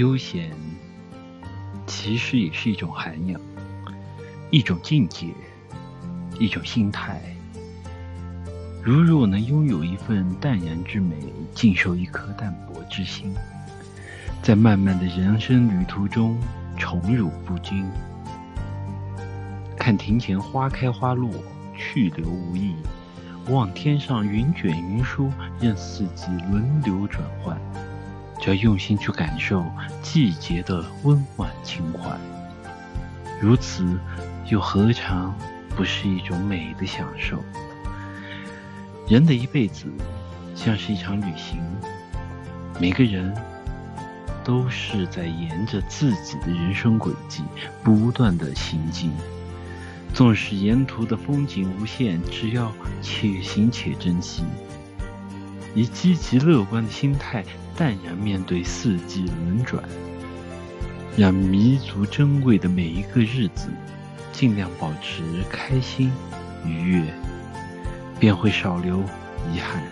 悠闲其实也是一种涵养，一种境界，一种心态。如若能拥有一份淡然之美，静守一颗淡泊之心，在漫漫的人生旅途中宠辱不惊，看庭前花开花落，去留无意；望天上云卷云舒，任四季轮流转换。只要用心去感受季节的温婉情怀，如此又何尝不是一种美的享受？人的一辈子像是一场旅行，每个人都是在沿着自己的人生轨迹不断的行进。纵使沿途的风景无限，只要且行且珍惜。以积极乐观的心态，淡然面对四季轮转，让弥足珍贵的每一个日子，尽量保持开心愉悦，便会少留遗憾。